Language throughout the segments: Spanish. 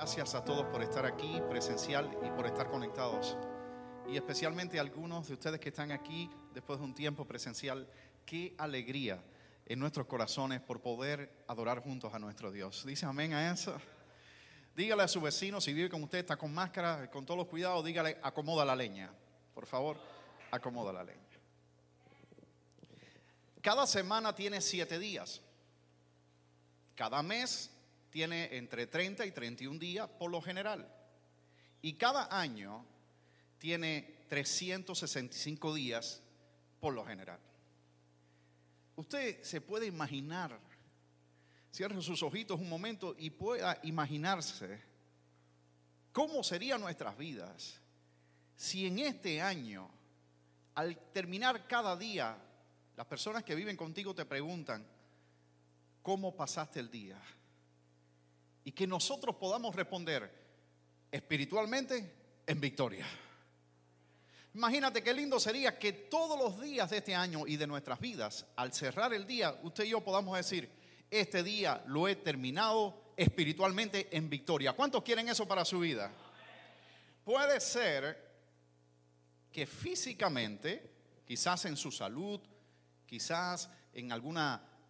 Gracias a todos por estar aquí presencial y por estar conectados. Y especialmente a algunos de ustedes que están aquí después de un tiempo presencial. Qué alegría en nuestros corazones por poder adorar juntos a nuestro Dios. Dice amén a eso. Dígale a su vecino, si vive con usted, está con máscara, con todos los cuidados, dígale, acomoda la leña. Por favor, acomoda la leña. Cada semana tiene siete días. Cada mes tiene entre 30 y 31 días por lo general. Y cada año tiene 365 días por lo general. Usted se puede imaginar, cierre sus ojitos un momento y pueda imaginarse cómo serían nuestras vidas si en este año, al terminar cada día, las personas que viven contigo te preguntan, ¿cómo pasaste el día? Y que nosotros podamos responder espiritualmente en victoria. Imagínate qué lindo sería que todos los días de este año y de nuestras vidas, al cerrar el día, usted y yo podamos decir, este día lo he terminado espiritualmente en victoria. ¿Cuántos quieren eso para su vida? Puede ser que físicamente, quizás en su salud, quizás en algún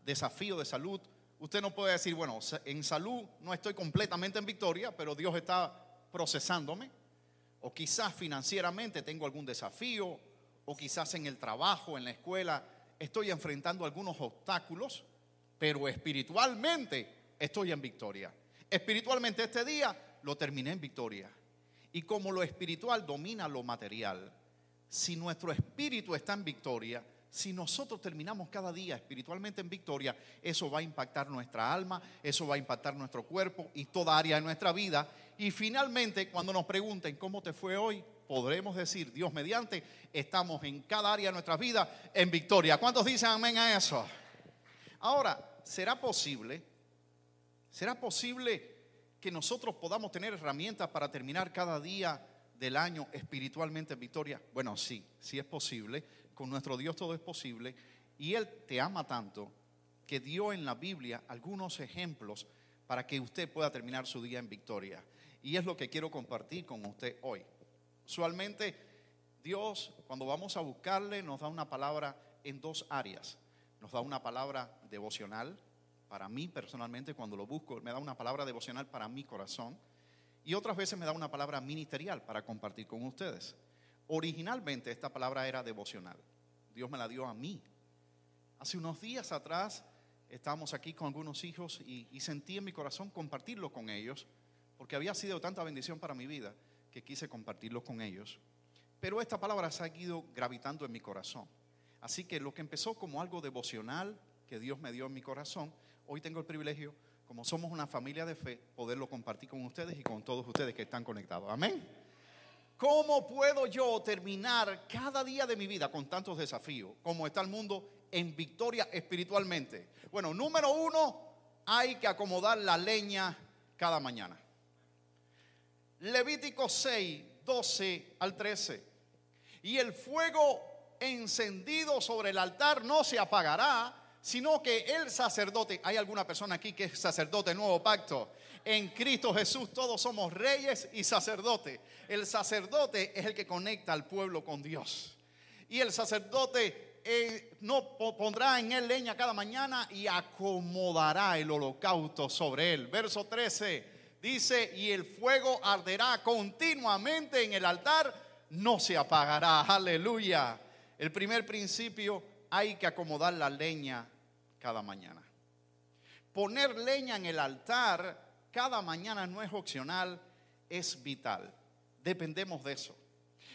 desafío de salud, Usted no puede decir, bueno, en salud no estoy completamente en victoria, pero Dios está procesándome. O quizás financieramente tengo algún desafío, o quizás en el trabajo, en la escuela, estoy enfrentando algunos obstáculos, pero espiritualmente estoy en victoria. Espiritualmente este día lo terminé en victoria. Y como lo espiritual domina lo material, si nuestro espíritu está en victoria, si nosotros terminamos cada día espiritualmente en victoria, eso va a impactar nuestra alma, eso va a impactar nuestro cuerpo y toda área de nuestra vida. Y finalmente, cuando nos pregunten cómo te fue hoy, podremos decir, Dios mediante, estamos en cada área de nuestra vida en victoria. ¿Cuántos dicen amén a eso? Ahora, ¿será posible? ¿Será posible que nosotros podamos tener herramientas para terminar cada día del año espiritualmente en victoria? Bueno, sí, sí es posible con nuestro Dios todo es posible y Él te ama tanto que dio en la Biblia algunos ejemplos para que usted pueda terminar su día en victoria. Y es lo que quiero compartir con usted hoy. Usualmente Dios, cuando vamos a buscarle, nos da una palabra en dos áreas. Nos da una palabra devocional, para mí personalmente cuando lo busco, me da una palabra devocional para mi corazón. Y otras veces me da una palabra ministerial para compartir con ustedes. Originalmente esta palabra era devocional. Dios me la dio a mí. Hace unos días atrás estábamos aquí con algunos hijos y, sentí en mi corazón compartirlo con ellos, porque había sido tanta bendición para mi vida que quise compartirlo con ellos. Pero esta palabra se ha ido gravitando en mi corazón. Así que lo que empezó como algo devocional que Dios me dio en mi corazón, hoy tengo el privilegio, como somos una familia de fe, poderlo compartir con ustedes y con todos ustedes que están conectados. Amén. ¿Cómo puedo yo terminar cada día de mi vida con tantos desafíos? como está el mundo en victoria espiritualmente? Bueno, número uno, hay que acomodar la leña cada mañana. Levítico 6, 12 al 13. Y el fuego encendido sobre el altar no se apagará, sino que el sacerdote, hay alguna persona aquí que es sacerdote nuevo pacto, en Cristo Jesús todos somos reyes y sacerdotes. El sacerdote es el que conecta al pueblo con Dios. Y el sacerdote eh, no pondrá en él leña cada mañana y acomodará el holocausto sobre él. Verso 13 dice, y el fuego arderá continuamente en el altar, no se apagará. Aleluya. El primer principio, hay que acomodar la leña cada mañana. Poner leña en el altar cada mañana no es opcional, es vital. Dependemos de eso.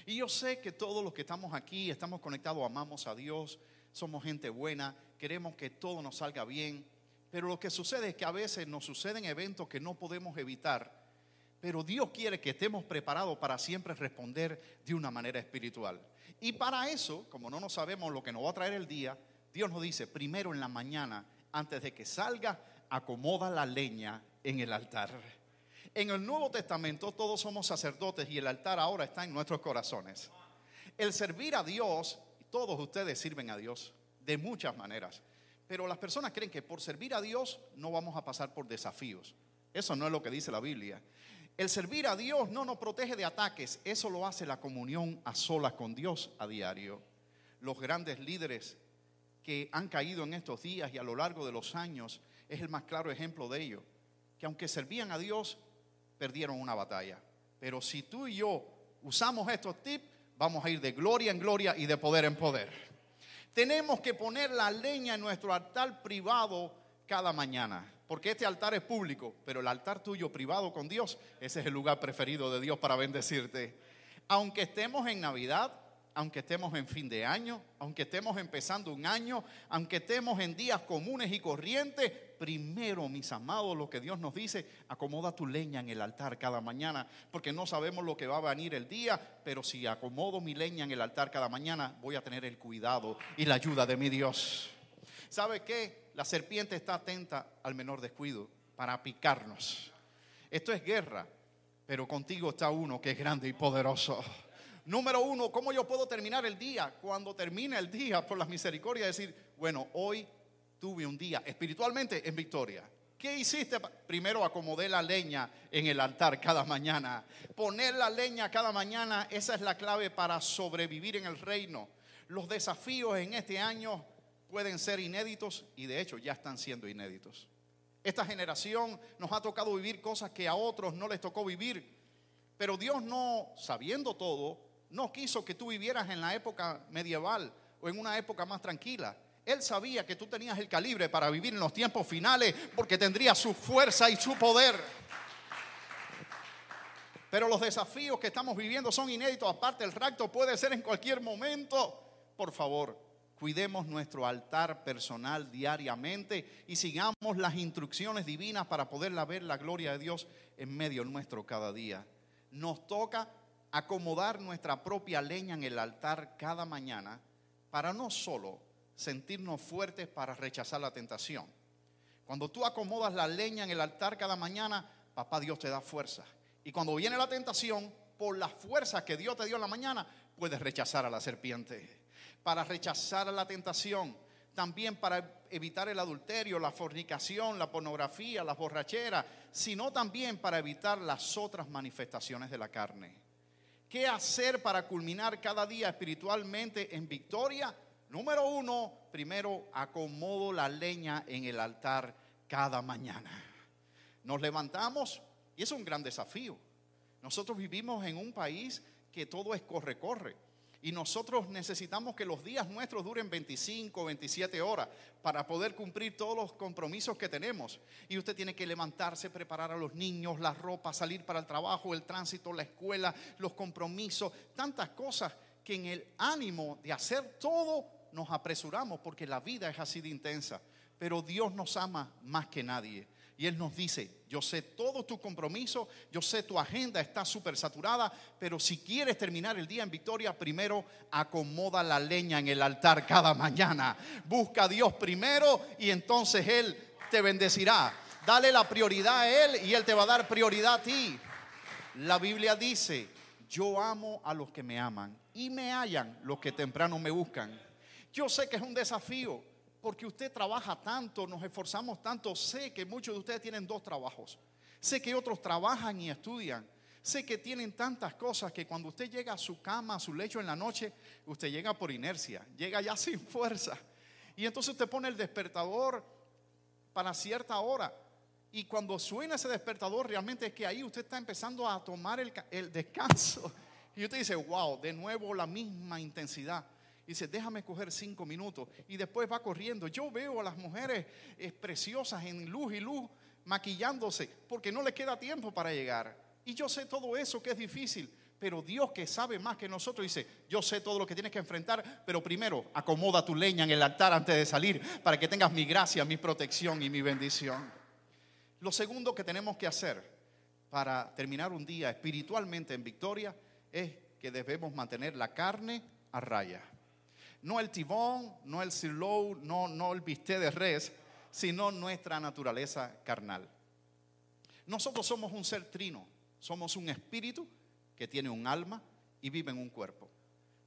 Y yo sé que todos los que estamos aquí, estamos conectados, amamos a Dios, somos gente buena, queremos que todo nos salga bien, pero lo que sucede es que a veces nos suceden eventos que no podemos evitar, pero Dios quiere que estemos preparados para siempre responder de una manera espiritual. Y para eso, como no nos sabemos lo que nos va a traer el día, Dios nos dice, primero en la mañana, antes de que salga, acomoda la leña en el altar. En el Nuevo Testamento todos somos sacerdotes y el altar ahora está en nuestros corazones. El servir a Dios, todos ustedes sirven a Dios de muchas maneras, pero las personas creen que por servir a Dios no vamos a pasar por desafíos. Eso no es lo que dice la Biblia. El servir a Dios no nos protege de ataques, eso lo hace la comunión a solas con Dios a diario. Los grandes líderes que han caído en estos días y a lo largo de los años es el más claro ejemplo de ello, que aunque servían a Dios, perdieron una batalla. Pero si tú y yo usamos estos tips, vamos a ir de gloria en gloria y de poder en poder. Tenemos que poner la leña en nuestro altar privado cada mañana, porque este altar es público, pero el altar tuyo privado con Dios, ese es el lugar preferido de Dios para bendecirte. Aunque estemos en Navidad, aunque estemos en fin de año, aunque estemos empezando un año, aunque estemos en días comunes y corrientes, primero, mis amados, lo que Dios nos dice, acomoda tu leña en el altar cada mañana, porque no sabemos lo que va a venir el día, pero si acomodo mi leña en el altar cada mañana, voy a tener el cuidado y la ayuda de mi Dios. ¿Sabe qué? La serpiente está atenta al menor descuido para picarnos. Esto es guerra, pero contigo está uno que es grande y poderoso. Número uno, ¿cómo yo puedo terminar el día? Cuando termine el día, por la misericordia, decir, bueno, hoy tuve un día espiritualmente en victoria. ¿Qué hiciste? Primero acomodé la leña en el altar cada mañana. Poner la leña cada mañana, esa es la clave para sobrevivir en el reino. Los desafíos en este año pueden ser inéditos y de hecho ya están siendo inéditos. Esta generación nos ha tocado vivir cosas que a otros no les tocó vivir, pero Dios no, sabiendo todo, no quiso que tú vivieras en la época medieval o en una época más tranquila. Él sabía que tú tenías el calibre para vivir en los tiempos finales porque tendría su fuerza y su poder. Pero los desafíos que estamos viviendo son inéditos. Aparte, el rapto puede ser en cualquier momento. Por favor, cuidemos nuestro altar personal diariamente y sigamos las instrucciones divinas para poder ver la gloria de Dios en medio nuestro cada día. Nos toca acomodar nuestra propia leña en el altar cada mañana para no solo sentirnos fuertes para rechazar la tentación. Cuando tú acomodas la leña en el altar cada mañana, papá Dios te da fuerza. Y cuando viene la tentación, por la fuerza que Dios te dio en la mañana, puedes rechazar a la serpiente. Para rechazar la tentación, también para evitar el adulterio, la fornicación, la pornografía, la borrachera, sino también para evitar las otras manifestaciones de la carne. ¿Qué hacer para culminar cada día espiritualmente en victoria? Número uno, primero acomodo la leña en el altar cada mañana. Nos levantamos y es un gran desafío. Nosotros vivimos en un país que todo es corre-corre. Y nosotros necesitamos que los días nuestros duren 25, 27 horas para poder cumplir todos los compromisos que tenemos. Y usted tiene que levantarse, preparar a los niños, la ropa, salir para el trabajo, el tránsito, la escuela, los compromisos, tantas cosas que en el ánimo de hacer todo nos apresuramos porque la vida es así de intensa. Pero Dios nos ama más que nadie. Y Él nos dice, yo sé todo tu compromiso, yo sé tu agenda está súper saturada, pero si quieres terminar el día en victoria, primero acomoda la leña en el altar cada mañana. Busca a Dios primero y entonces Él te bendecirá. Dale la prioridad a Él y Él te va a dar prioridad a ti. La Biblia dice, yo amo a los que me aman y me hallan los que temprano me buscan. Yo sé que es un desafío porque usted trabaja tanto, nos esforzamos tanto. Sé que muchos de ustedes tienen dos trabajos. Sé que otros trabajan y estudian. Sé que tienen tantas cosas que cuando usted llega a su cama, a su lecho en la noche, usted llega por inercia, llega ya sin fuerza. Y entonces usted pone el despertador para cierta hora. Y cuando suena ese despertador, realmente es que ahí usted está empezando a tomar el, descanso. Y usted dice, wow, de nuevo la misma intensidad y dice, déjame coger cinco minutos. Y después va corriendo. Yo veo a las mujeres eh, preciosas en luz y luz maquillándose porque no le queda tiempo para llegar. Y yo sé todo eso que es difícil. Pero Dios que sabe más que nosotros dice, yo sé todo lo que tienes que enfrentar, pero primero acomoda tu leña en el altar antes de salir para que tengas mi gracia, mi protección y mi bendición. Lo segundo que tenemos que hacer para terminar un día espiritualmente en victoria es que debemos mantener la carne a raya. No el tibón, no el sirlow, no, no el bistec de res, sino nuestra naturaleza carnal. Nosotros somos un ser trino, somos un espíritu que tiene un alma y vive en un cuerpo.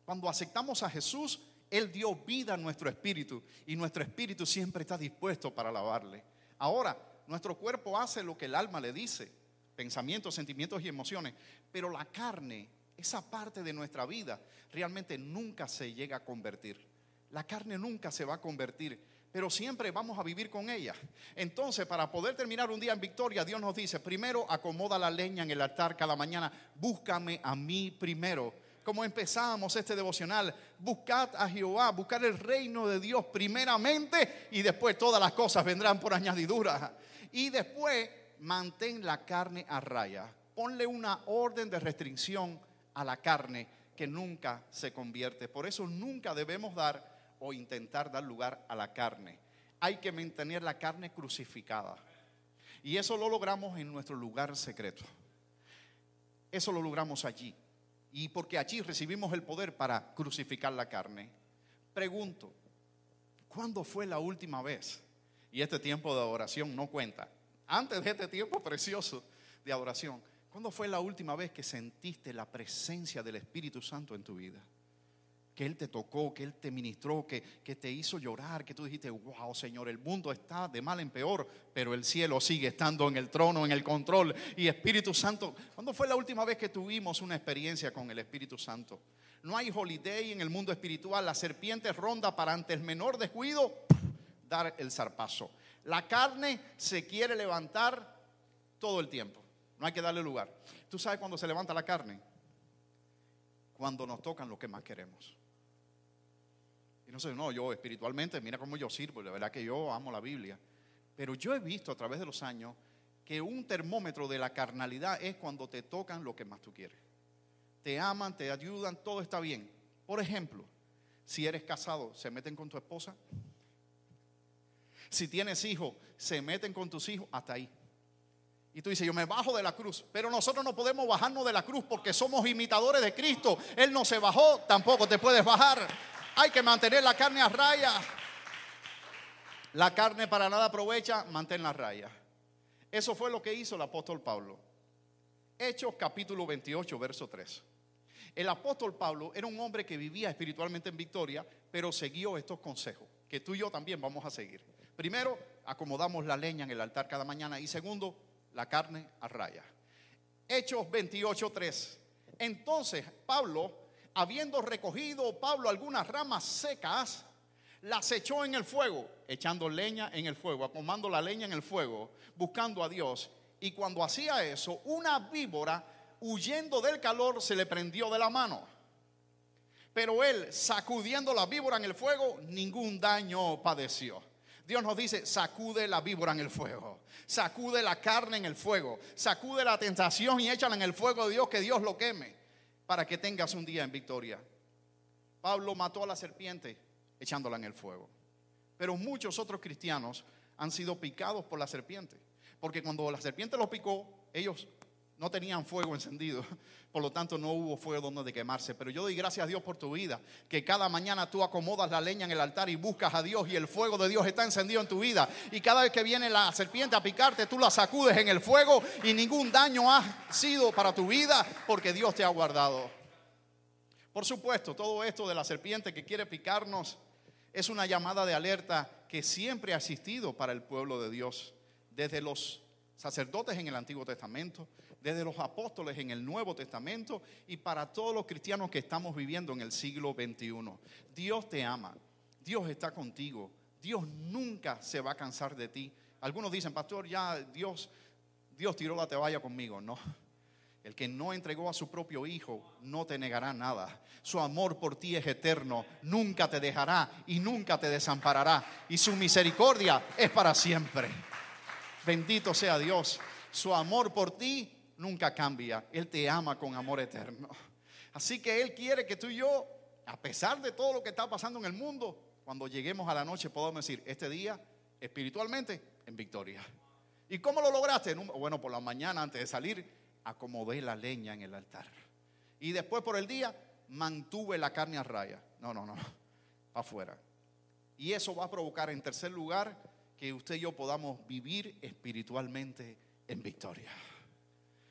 Cuando aceptamos a Jesús, Él dio vida a nuestro espíritu y nuestro espíritu siempre está dispuesto para alabarle. Ahora, nuestro cuerpo hace lo que el alma le dice, pensamientos, sentimientos y emociones. Pero la carne, esa parte de nuestra vida, realmente nunca se llega a convertir. La carne nunca se va a convertir, pero siempre vamos a vivir con ella. Entonces, para poder terminar un día en victoria, Dios nos dice, primero acomoda la leña en el altar cada mañana, búscame a mí primero. Como empezamos este devocional, buscad a Jehová, buscar el reino de Dios primeramente y después todas las cosas vendrán por añadidura. Y después mantén la carne a raya. Ponle una orden de restricción a la carne que nunca se convierte. Por eso nunca debemos dar o intentar dar lugar a la carne. Hay que mantener la carne crucificada. Y eso lo logramos en nuestro lugar secreto. Eso lo logramos allí. Y porque allí recibimos el poder para crucificar la carne. Pregunto, ¿cuándo fue la última vez? Y este tiempo de adoración no cuenta antes de este tiempo precioso de adoración, ¿cuándo fue la última vez que sentiste la presencia del Espíritu Santo en tu vida? Que Él te tocó, que Él te ministró, que, que te hizo llorar, que tú dijiste, wow Señor, el mundo está de mal en peor, pero el cielo sigue estando en el trono, en el control. Y Espíritu Santo, ¿cuándo fue la última vez que tuvimos una experiencia con el Espíritu Santo? No hay holiday en el mundo espiritual, la serpiente ronda para ante el menor descuido dar el zarpazo. La carne se quiere levantar todo el tiempo. No hay que darle lugar. ¿Tú sabes cuándo se levanta la carne? Cuando nos tocan lo que más queremos. Y no sé, no, yo espiritualmente, mira cómo yo sirvo, la verdad que yo amo la Biblia. Pero yo he visto a través de los años que un termómetro de la carnalidad es cuando te tocan lo que más tú quieres. Te aman, te ayudan, todo está bien. Por ejemplo, si eres casado, se meten con tu esposa, si tienes hijos, se meten con tus hijos hasta ahí. Y tú dices, yo me bajo de la cruz. Pero nosotros no podemos bajarnos de la cruz porque somos imitadores de Cristo. Él no se bajó, tampoco te puedes bajar. Hay que mantener la carne a raya. La carne para nada aprovecha, mantén la raya. Eso fue lo que hizo el apóstol Pablo. Hechos capítulo 28, verso 3. El apóstol Pablo era un hombre que vivía espiritualmente en victoria, pero siguió estos consejos que tú y yo también vamos a seguir. Primero, acomodamos la leña en el altar cada mañana. Y segundo, la carne a raya. Hechos 28.3. Entonces, Pablo, habiendo recogido Pablo algunas ramas secas, las echó en el fuego, echando leña en el fuego, acomodando la leña en el fuego, buscando a Dios. Y cuando hacía eso, una víbora, huyendo del calor, se le prendió de la mano. Pero él, sacudiendo la víbora en el fuego, ningún daño padeció. Dios nos dice, sacude la víbora en el fuego, sacude la carne en el fuego, sacude la tentación y échala en el fuego de Dios, que Dios lo queme, para que tengas un día en victoria. Pablo mató a la serpiente echándola en el fuego. Pero muchos otros cristianos han sido picados por la serpiente, porque cuando la serpiente los picó, ellos no tenían fuego encendido, por lo tanto no hubo fuego donde quemarse. Pero yo doy gracias a Dios por tu vida, que cada mañana tú acomodas la leña en el altar y buscas a Dios y el fuego de Dios está encendido en tu vida. Y cada vez que viene la serpiente a picarte, tú la sacudes en el fuego y ningún daño ha sido para tu vida porque Dios te ha guardado. Por supuesto, todo esto de la serpiente que quiere picarnos es una llamada de alerta que siempre ha existido para el pueblo de Dios, desde los sacerdotes en el Antiguo Testamento, desde los apóstoles en el Nuevo Testamento y para todos los cristianos que estamos viviendo en el siglo XXI. Dios te ama, Dios está contigo, Dios nunca se va a cansar de ti. Algunos dicen, pastor, ya Dios, Dios tiró la toalla conmigo. No, el que no entregó a su propio Hijo no te negará nada. Su amor por ti es eterno, nunca te dejará y nunca te desamparará. Y su misericordia es para siempre. Bendito sea Dios. Su amor por ti nunca cambia. Él te ama con amor eterno. Así que Él quiere que tú y yo, a pesar de todo lo que está pasando en el mundo, cuando lleguemos a la noche podamos decir, este día espiritualmente en victoria. ¿Y cómo lo lograste? Bueno, por la mañana antes de salir, acomodé la leña en el altar. Y después por el día, mantuve la carne a raya. No, no, no, para afuera. Y eso va a provocar en tercer lugar que usted y yo podamos vivir espiritualmente en victoria.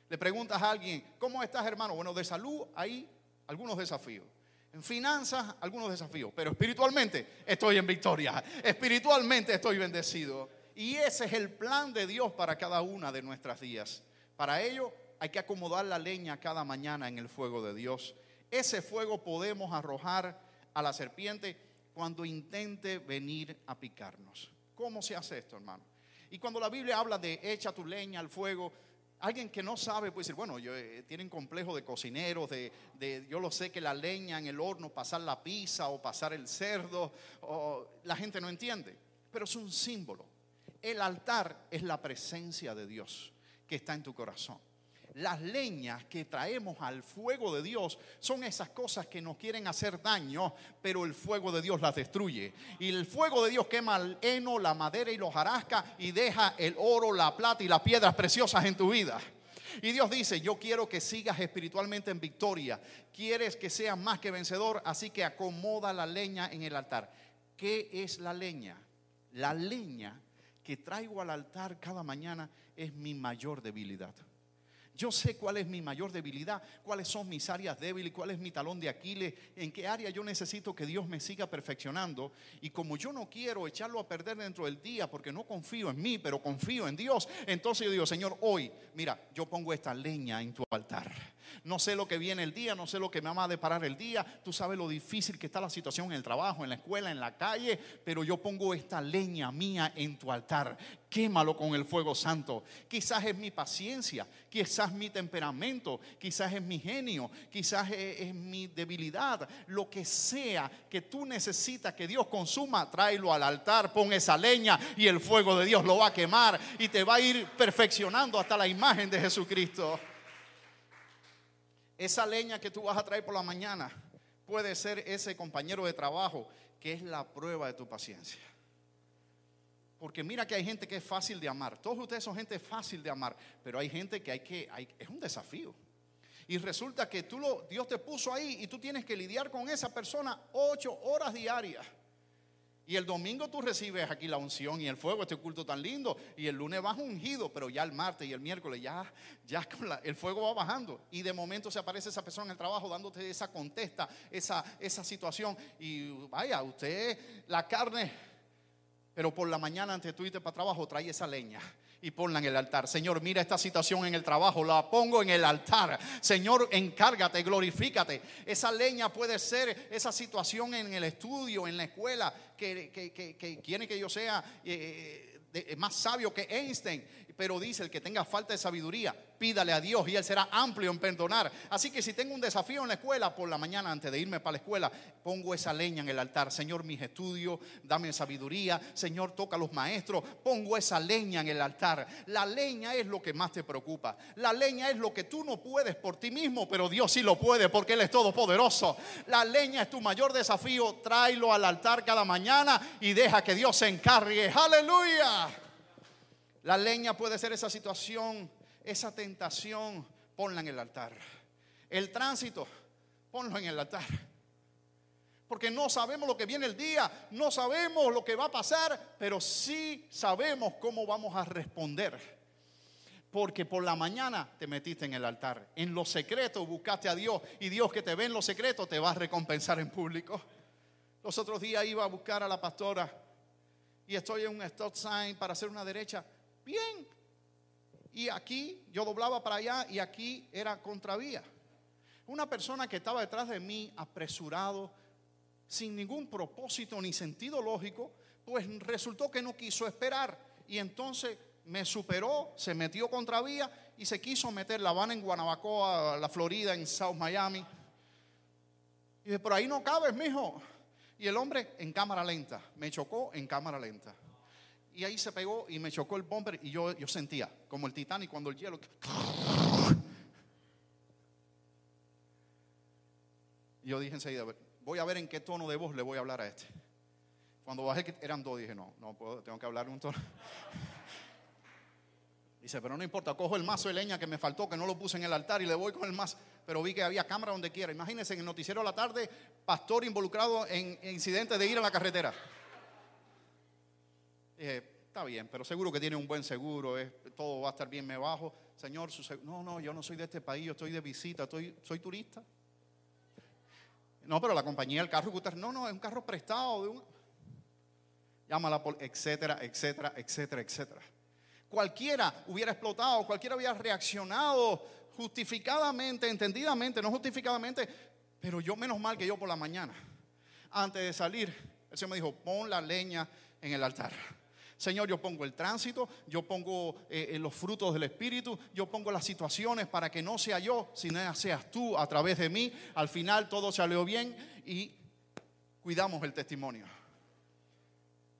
Le preguntas a alguien, ¿cómo estás hermano? Bueno, de salud hay algunos desafíos. En finanzas, algunos desafíos. Pero espiritualmente estoy en victoria. Espiritualmente estoy bendecido. Y ese es el plan de Dios para cada una de nuestras días. Para ello hay que acomodar la leña cada mañana en el fuego de Dios. Ese fuego podemos arrojar a la serpiente cuando intente venir a picarnos. ¿Cómo se hace esto, hermano? Y cuando la Biblia habla de echa tu leña al fuego, alguien que no sabe puede decir, bueno, yo, eh, tienen complejo de cocineros, de, yo lo sé que la leña en el horno, pasar la pizza o pasar el cerdo, la gente no entiende, pero es un símbolo. El altar es la presencia de Dios que está en tu corazón las leñas que traemos al fuego de Dios son esas cosas que nos quieren hacer daño, pero el fuego de Dios las destruye. Y el fuego de Dios quema el heno, la madera y los jarascas y deja el oro, la plata y las piedras preciosas en tu vida. Y Dios dice, yo quiero que sigas espiritualmente en victoria. Quieres que seas más que vencedor, así que acomoda la leña en el altar. ¿Qué es la leña? La leña que traigo al altar cada mañana es mi mayor debilidad. Yo sé cuál es mi mayor debilidad, cuáles son mis áreas débiles, cuál es mi talón de Aquiles, en qué área yo necesito que Dios me siga perfeccionando. Y como yo no quiero echarlo a perder dentro del día porque no confío en mí, pero confío en Dios, entonces yo digo, Señor, hoy, mira, yo pongo esta leña en tu altar. No sé lo que viene el día, no sé lo que me va a deparar el día. Tú sabes lo difícil que está la situación en el trabajo, en la escuela, en la calle, pero yo pongo esta leña mía en tu altar quémalo con el fuego santo. Quizás es mi paciencia, quizás mi temperamento, quizás es mi genio, quizás es, mi debilidad, lo que sea que tú necesitas que Dios consuma, tráelo al altar, pon esa leña y el fuego de Dios lo va a quemar y te va a ir perfeccionando hasta la imagen de Jesucristo. Esa leña que tú vas a traer por la mañana puede ser ese compañero de trabajo que es la prueba de tu paciencia. Porque mira que hay gente que es fácil de amar. Todos ustedes son gente fácil de amar, pero hay gente que hay que, es un desafío. Y resulta que tú lo, Dios te puso ahí y tú tienes que lidiar con esa persona ocho horas diarias. Y el domingo tú recibes aquí la unción y el fuego, este culto tan lindo. Y el lunes vas ungido, pero ya el martes y el miércoles ya, ya el fuego va bajando. Y de momento se aparece esa persona en el trabajo dándote esa contesta, esa, esa situación. Y vaya, usted, la carne pero por la mañana antes de tú irte para trabajo, trae esa leña y ponla en el altar. Señor, mira esta situación en el trabajo, la pongo en el altar. Señor, encárgate, glorifícate. Esa leña puede ser esa situación en el estudio, en la escuela, que, que, quiere que yo sea eh, más sabio que Einstein pero dice el que tenga falta de sabiduría, pídale a Dios y Él será amplio en perdonar. Así que si tengo un desafío en la escuela, por la mañana antes de irme para la escuela, pongo esa leña en el altar. Señor, mis estudios, dame sabiduría. Señor, toca a los maestros, pongo esa leña en el altar. La leña es lo que más te preocupa. La leña es lo que tú no puedes por ti mismo, pero Dios sí lo puede porque Él es todopoderoso. La leña es tu mayor desafío. Tráelo al altar cada mañana y deja que Dios se encargue. Aleluya. La leña puede ser esa situación, esa tentación, ponla en el altar. El tránsito, ponlo en el altar. Porque no sabemos lo que viene el día, no sabemos lo que va a pasar, pero sí sabemos cómo vamos a responder. Porque por la mañana te metiste en el altar. En lo secreto buscaste a Dios y Dios que te ve en lo secreto te va a recompensar en público. Los otros días iba a buscar a la pastora y estoy en un stop sign para hacer una derecha bien. Y aquí yo doblaba para allá y aquí era contravía. Una persona que estaba detrás de mí, apresurado, sin ningún propósito ni sentido lógico, pues resultó que no quiso esperar. Y entonces me superó, se metió contravía y se quiso meter La Habana en Guanabacoa, la Florida, en South Miami. Y dije, por ahí no cabes, mijo. Y el hombre en cámara lenta, me chocó en cámara lenta y ahí se pegó y me chocó el bumper y yo, yo sentía como el Titanic cuando el hielo. Yo dije enseguida, voy a ver en qué tono de voz le voy a hablar a este. Cuando bajé eran dos, dije, no, no puedo, tengo que hablar un tono. Dice, pero no importa, cojo el mazo de leña que me faltó, que no lo puse en el altar y le voy con el mazo. Pero vi que había cámara donde quiera. Imagínense en el noticiero de la tarde, pastor involucrado en incidentes de ir a la carretera. Dije, está bien, pero seguro que tiene un buen seguro, todo va a estar bien, me bajo. Señor, no, no, yo no soy de este país, yo estoy de visita, soy turista. No, pero la compañía del carro que usted, no, no, es un carro prestado de un... Llámala por, etcétera, etcétera, etcétera, etcétera. Cualquiera hubiera explotado, cualquiera hubiera reaccionado justificadamente, entendidamente, no justificadamente, pero yo menos mal que yo por la mañana, antes de salir, el Señor me dijo, pon la leña en el altar. Señor, yo pongo el tránsito, yo pongo eh, eh, los frutos del Espíritu, yo pongo las situaciones para que no sea yo, sino seas tú a través de mí. Al final todo salió bien y cuidamos el testimonio.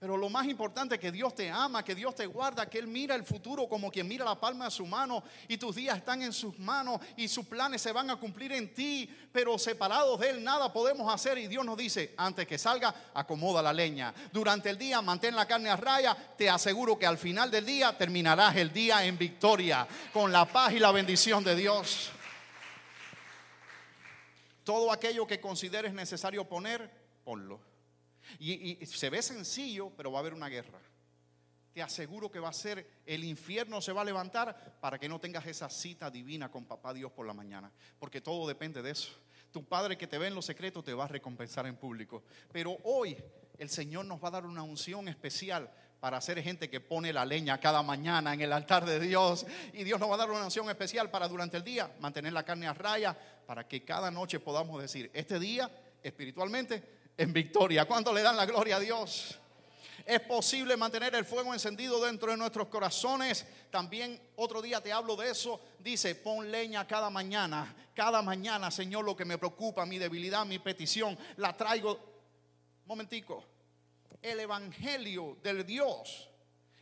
Pero lo más importante es que Dios te ama, que Dios te guarda, que Él mira el futuro como quien mira la palma de su mano y tus días están en sus manos y sus planes se van a cumplir en ti, pero separados de Él nada podemos hacer y Dios nos dice, antes que salga, acomoda la leña. Durante el día mantén la carne a raya, te aseguro que al final del día terminarás el día en victoria, con la paz y la bendición de Dios. Todo aquello que consideres necesario poner, ponlo. Y, se ve sencillo, pero va a haber una guerra. Te aseguro que va a ser, el infierno se va a levantar para que no tengas esa cita divina con papá Dios por la mañana. Porque todo depende de eso. Tu padre que te ve en los secretos te va a recompensar en público. Pero hoy el Señor nos va a dar una unción especial para ser gente que pone la leña cada mañana en el altar de Dios. Y Dios nos va a dar una unción especial para durante el día mantener la carne a raya, para que cada noche podamos decir, este día espiritualmente en victoria. ¿Cuánto le dan la gloria a Dios? Es posible mantener el fuego encendido dentro de nuestros corazones. También otro día te hablo de eso. Dice, pon leña cada mañana. Cada mañana, Señor, lo que me preocupa, mi debilidad, mi petición, la traigo. Momentico. El evangelio del Dios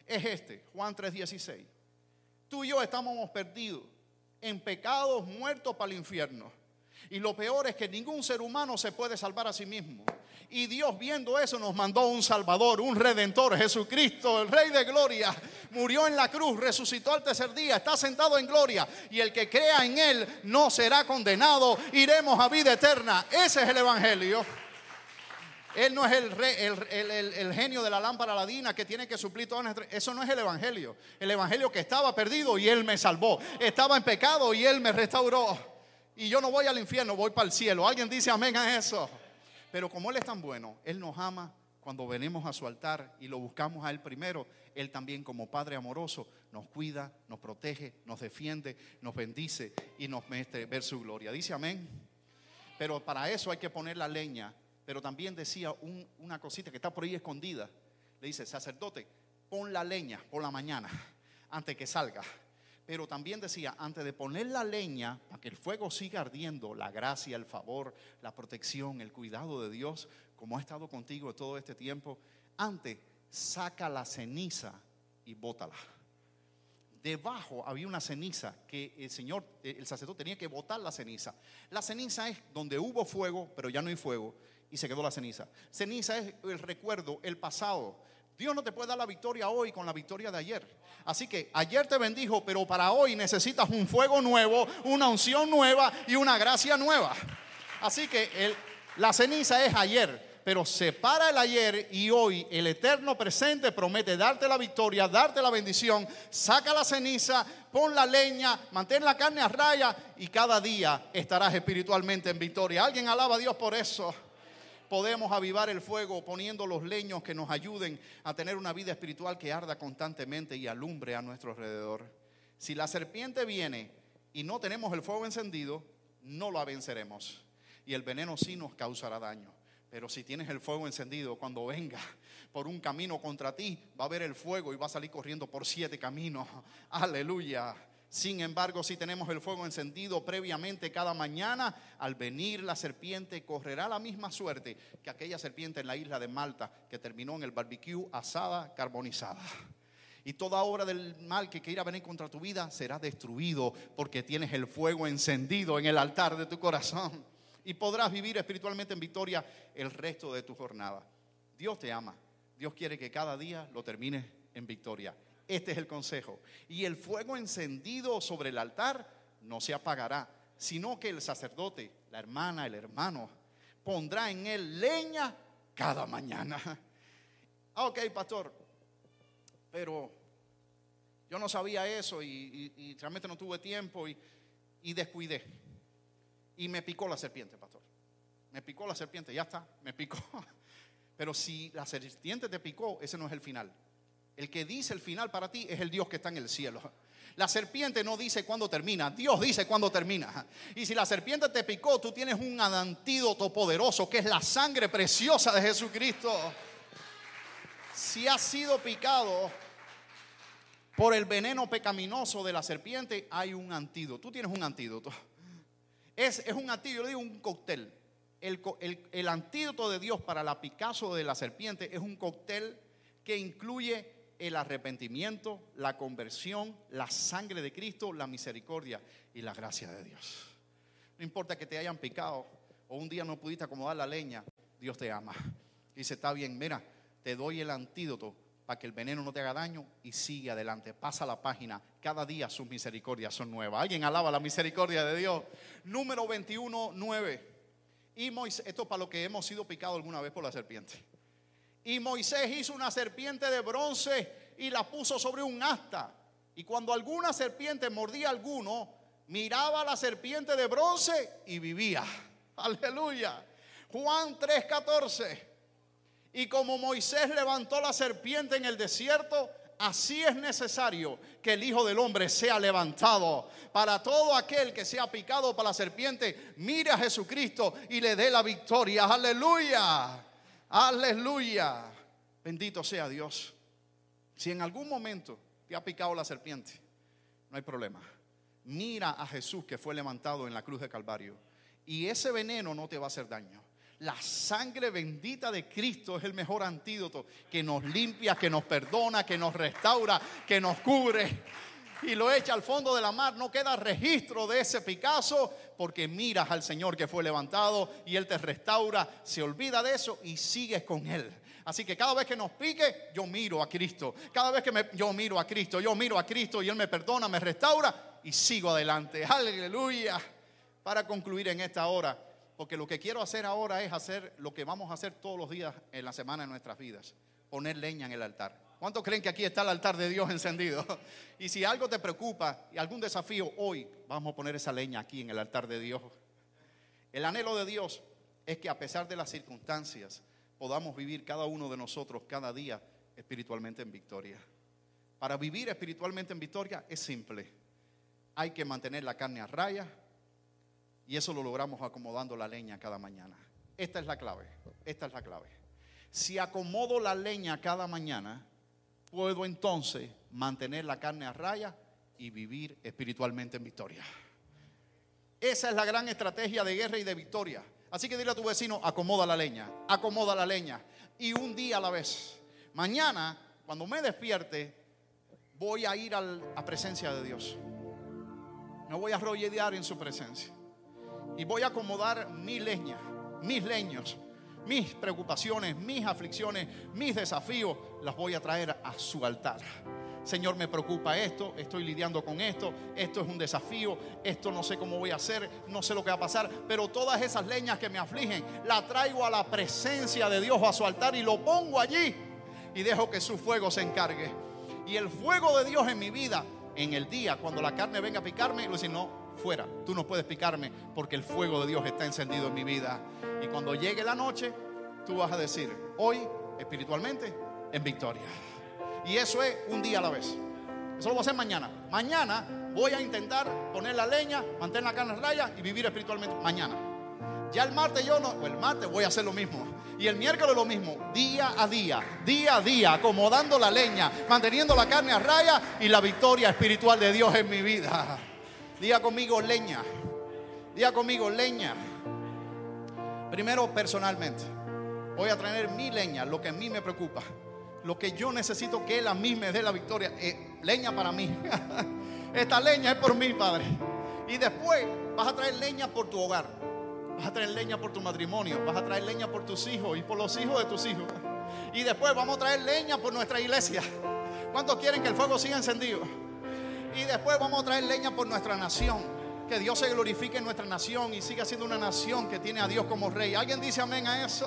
es este, Juan 3:16. Tú y yo estamos perdidos en pecados muertos para el infierno. Y lo peor es que ningún ser humano se puede salvar a sí mismo. Y Dios viendo eso nos mandó un Salvador, un Redentor, Jesucristo, el Rey de Gloria. Murió en la cruz, resucitó al tercer día, está sentado en gloria. Y el que crea en Él no será condenado, iremos a vida eterna. Ese es el Evangelio. Él no es el, el, genio de la lámpara ladina que tiene que suplir todo. Eso no es el Evangelio. El Evangelio que estaba perdido y Él me salvó. Estaba en pecado y Él me restauró. Y yo no voy al infierno, voy para el cielo. ¿Alguien dice amén a eso? Pero como Él es tan bueno, Él nos ama cuando venimos a su altar y lo buscamos a Él primero. Él también como Padre amoroso nos cuida, nos protege, nos defiende, nos bendice y nos muestra ver su gloria. Dice amén. Pero para eso hay que poner la leña. Pero también decía una cosita que está por ahí escondida. Le dice, sacerdote, pon la leña por la mañana antes que salga. Pero también decía, antes de poner la leña, para que el fuego siga ardiendo, la gracia, el favor, la protección, el cuidado de Dios, como ha estado contigo todo este tiempo, antes saca la ceniza y bótala. Debajo había una ceniza que el Señor, el sacerdote tenía que botar la ceniza. La ceniza es donde hubo fuego, pero ya no hay fuego y se quedó la ceniza. Ceniza es el recuerdo, el pasado. Dios no te puede dar la victoria hoy con la victoria de ayer. Así que ayer te bendijo, pero para hoy necesitas un fuego nuevo, una unción nueva y una gracia nueva. Así que la ceniza es ayer, pero separa el ayer y hoy el eterno presente promete darte la victoria, darte la bendición. Saca la ceniza, pon la leña, mantén la carne a raya y cada día estarás espiritualmente en victoria. Alguien alaba a Dios por eso podemos avivar el fuego poniendo los leños que nos ayuden a tener una vida espiritual que arda constantemente y alumbre a nuestro alrededor. Si la serpiente viene y no tenemos el fuego encendido, no la venceremos. Y el veneno sí nos causará daño. Pero si tienes el fuego encendido, cuando venga por un camino contra ti, va a ver el fuego y va a salir corriendo por siete caminos. Aleluya. Sin embargo, si tenemos el fuego encendido previamente cada mañana, al venir la serpiente correrá la misma suerte que aquella serpiente en la isla de Malta que terminó en el barbecue asada, carbonizada. Y toda obra del mal que quiera venir contra tu vida será destruido porque tienes el fuego encendido en el altar de tu corazón. Y podrás vivir espiritualmente en victoria el resto de tu jornada. Dios te ama. Dios quiere que cada día lo termines en victoria. Este es el consejo. Y el fuego encendido sobre el altar no se apagará, sino que el sacerdote, la hermana, el hermano, pondrá en él leña cada mañana. Ah, ok, pastor, pero yo no sabía eso y, realmente no tuve tiempo y, y descuidé. Y me picó la serpiente, pastor. Me picó la serpiente, ya está, me picó. Pero si la serpiente te picó, ese no es el final El que dice el final para ti es el Dios que está en el cielo. La serpiente no dice cuándo termina, Dios dice cuándo termina. Y si la serpiente te picó, tú tienes un antídoto poderoso que es la sangre preciosa de Jesucristo. Si has sido picado por el veneno pecaminoso de la serpiente, hay un antídoto. Tú tienes un antídoto. Es, un antídoto, yo digo un cóctel. El, el antídoto de Dios para la picazo de la serpiente es un cóctel que incluye el arrepentimiento, la conversión, la sangre de Cristo, la misericordia y la gracia de Dios. No importa que te hayan picado o un día no pudiste acomodar la leña, Dios te ama. Dice, está bien, mira, te doy el antídoto para que el veneno no te haga daño y sigue adelante. Pasa la página. Cada día sus misericordias son nuevas. Alguien alaba la misericordia de Dios. Número 21, 9. Y Moisés, esto es para lo que hemos sido picados alguna vez por la serpiente. Y Moisés hizo una serpiente de bronce y la puso sobre un asta. Y cuando alguna serpiente mordía a alguno, miraba a la serpiente de bronce y vivía. Aleluya. Juan 3:14. Y como Moisés levantó la serpiente en el desierto, así es necesario que el Hijo del Hombre sea levantado. Para todo aquel que sea picado por la serpiente, mire a Jesucristo y le dé la victoria. Aleluya. Aleluya. Bendito sea Dios. Si en algún momento te ha picado la serpiente, no hay problema. Mira a Jesús que fue levantado en la cruz de Calvario. Y ese veneno no te va a hacer daño. La sangre bendita de Cristo es el mejor antídoto que nos limpia, que nos perdona, que nos restaura, que nos cubre. Y lo echa al fondo de la mar. No queda registro de ese Picasso porque miras al Señor que fue levantado y Él te restaura, se olvida de eso y sigues con Él. Así que cada vez que nos pique, yo miro a Cristo. Cada vez que me, yo miro a Cristo, yo miro a Cristo y Él me perdona, me restaura y sigo adelante. Aleluya. Para concluir en esta hora, porque lo que quiero hacer ahora es hacer lo que vamos a hacer todos los días en la semana de nuestras vidas, poner leña en el altar. ¿Cuántos creen que aquí está el altar de Dios encendido? Y si algo te preocupa y algún desafío, hoy vamos a poner esa leña aquí en el altar de Dios. El anhelo de Dios es que a pesar de las circunstancias podamos vivir cada uno de nosotros cada día espiritualmente en victoria. Para vivir espiritualmente en victoria es simple. Hay que mantener la carne a raya y eso lo logramos acomodando la leña cada mañana. Esta es la clave. Esta es la clave. Si acomodo la leña cada mañana, puedo entonces mantener la carne a raya y vivir espiritualmente en victoria. Esa es la gran estrategia de guerra y de victoria. Así que dile a tu vecino, acomoda la leña, acomoda la leña. Y un día a la vez. Mañana, cuando me despierte, voy a ir a la presencia de Dios. Me voy a arrollar en su presencia. Y voy a acomodar mi leña, mis leños mis preocupaciones, mis aflicciones, mis desafíos, las voy a traer a su altar. Señor, me preocupa esto, estoy lidiando con esto, esto es un desafío, esto no sé cómo voy a hacer, no sé lo que va a pasar, pero todas esas leñas que me afligen, la traigo a la presencia de Dios, a su altar y lo pongo allí y dejo que su fuego se encargue. Y el fuego de Dios en mi vida, en el día, cuando la carne venga a picarme, lo dice, no, fuera, tú no puedes picarme porque el fuego de Dios está encendido en mi vida. Y cuando llegue la noche, tú vas a decir, hoy espiritualmente en victoria. Y eso es un día a la vez. Eso lo voy a hacer mañana. Mañana voy a intentar poner la leña, mantener la carne raya y vivir espiritualmente. Mañana. Ya el martes yo no, o el martes voy a hacer lo mismo. Y el miércoles lo mismo, día a día, día a día, acomodando la leña, manteniendo la carne a raya y la victoria espiritual de Dios en mi vida. Día conmigo leña. Día conmigo leña. Primero personalmente. Voy a traer mi leña, lo que a mí me preocupa. Lo que yo necesito que Él a mí me dé la victoria. Eh, leña para mí. Esta leña es por mí, Padre. Y después vas a traer leña por tu hogar. Vas a traer leña por tu matrimonio. Vas a traer leña por tus hijos y por los hijos de tus hijos. Y después vamos a traer leña por nuestra iglesia. ¿Cuántos quieren que el fuego siga encendido? Y después vamos a traer leña por nuestra nación. Que Dios se glorifique en nuestra nación y siga siendo una nación que tiene a Dios como rey. ¿Alguien dice amén a eso?